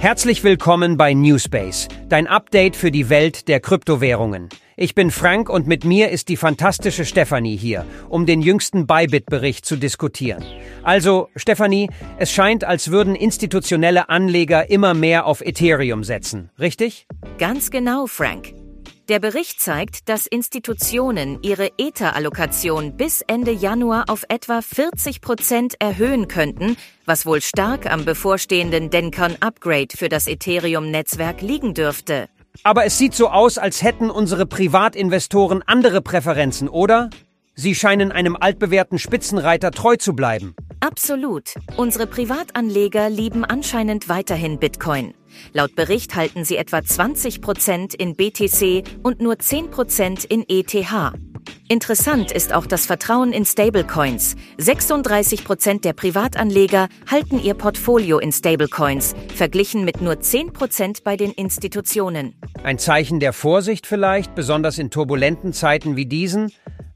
Herzlich willkommen bei Newspace, dein Update für die Welt der Kryptowährungen. Ich bin Frank und mit mir ist die fantastische Stefanie hier, um den jüngsten Bybit-Bericht zu diskutieren. Also, Stefanie, es scheint, als würden institutionelle Anleger immer mehr auf Ethereum setzen, richtig? Ganz genau, Frank. Der Bericht zeigt, dass Institutionen ihre Ether-Allokation bis Ende Januar auf etwa 40 Prozent erhöhen könnten, was wohl stark am bevorstehenden Dencon-Upgrade für das Ethereum-Netzwerk liegen dürfte. Aber es sieht so aus, als hätten unsere Privatinvestoren andere Präferenzen, oder? Sie scheinen einem altbewährten Spitzenreiter treu zu bleiben. Absolut. Unsere Privatanleger lieben anscheinend weiterhin Bitcoin. Laut Bericht halten sie etwa 20 Prozent in BTC und nur 10 Prozent in ETH. Interessant ist auch das Vertrauen in Stablecoins. 36 Prozent der Privatanleger halten ihr Portfolio in Stablecoins, verglichen mit nur 10 Prozent bei den Institutionen. Ein Zeichen der Vorsicht vielleicht, besonders in turbulenten Zeiten wie diesen?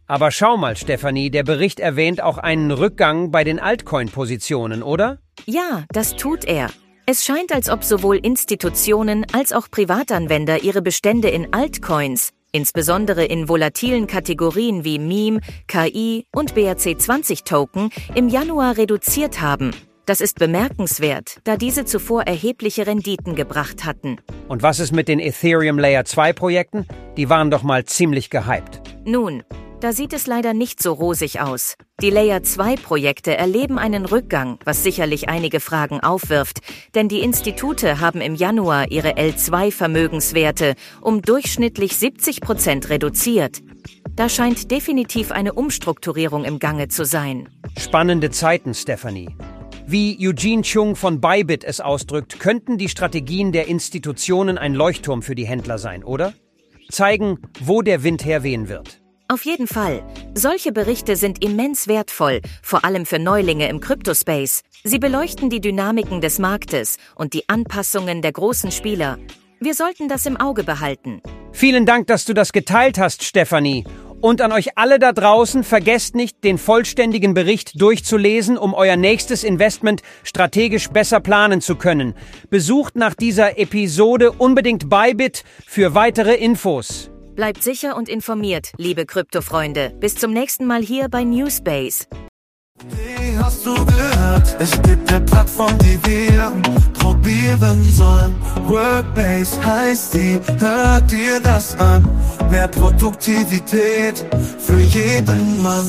Aber schau mal, Stefanie, der Bericht erwähnt auch einen Rückgang bei den Altcoin-Positionen, oder? Ja, das tut er. Es scheint, als ob sowohl Institutionen als auch Privatanwender ihre Bestände in Altcoins, insbesondere in volatilen Kategorien wie Meme, KI und BRC20-Token, im Januar reduziert haben. Das ist bemerkenswert, da diese zuvor erhebliche Renditen gebracht hatten. Und was ist mit den Ethereum Layer 2 Projekten? Die waren doch mal ziemlich gehypt. Nun, da sieht es leider nicht so rosig aus. Die Layer 2 Projekte erleben einen Rückgang, was sicherlich einige Fragen aufwirft, denn die Institute haben im Januar ihre L2 Vermögenswerte um durchschnittlich 70 Prozent reduziert. Da scheint definitiv eine Umstrukturierung im Gange zu sein. Spannende Zeiten, Stephanie. Wie Eugene Chung von Bybit es ausdrückt, könnten die Strategien der Institutionen ein Leuchtturm für die Händler sein, oder? Zeigen, wo der Wind herwehen wird. Auf jeden Fall. Solche Berichte sind immens wertvoll, vor allem für Neulinge im Kryptospace. Sie beleuchten die Dynamiken des Marktes und die Anpassungen der großen Spieler. Wir sollten das im Auge behalten. Vielen Dank, dass du das geteilt hast, Stefanie. Und an euch alle da draußen, vergesst nicht, den vollständigen Bericht durchzulesen, um euer nächstes Investment strategisch besser planen zu können. Besucht nach dieser Episode unbedingt Bybit für weitere Infos. Bleibt sicher und informiert, liebe Kryptofreunde. Bis zum nächsten Mal hier bei Newspace. Wie hast du gehört? Es gibt eine Plattform, die wir probieren sollen. Workbase heißt die, hört dir das an. Mehr Produktivität für jeden Mann.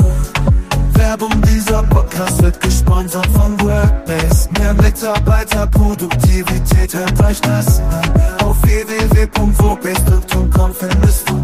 Werbung, dieser Podcast wird gesponsert von Workbase. Mehr Mitarbeiterproduktivität, hört euch das an. Auf www.workbase.com findest du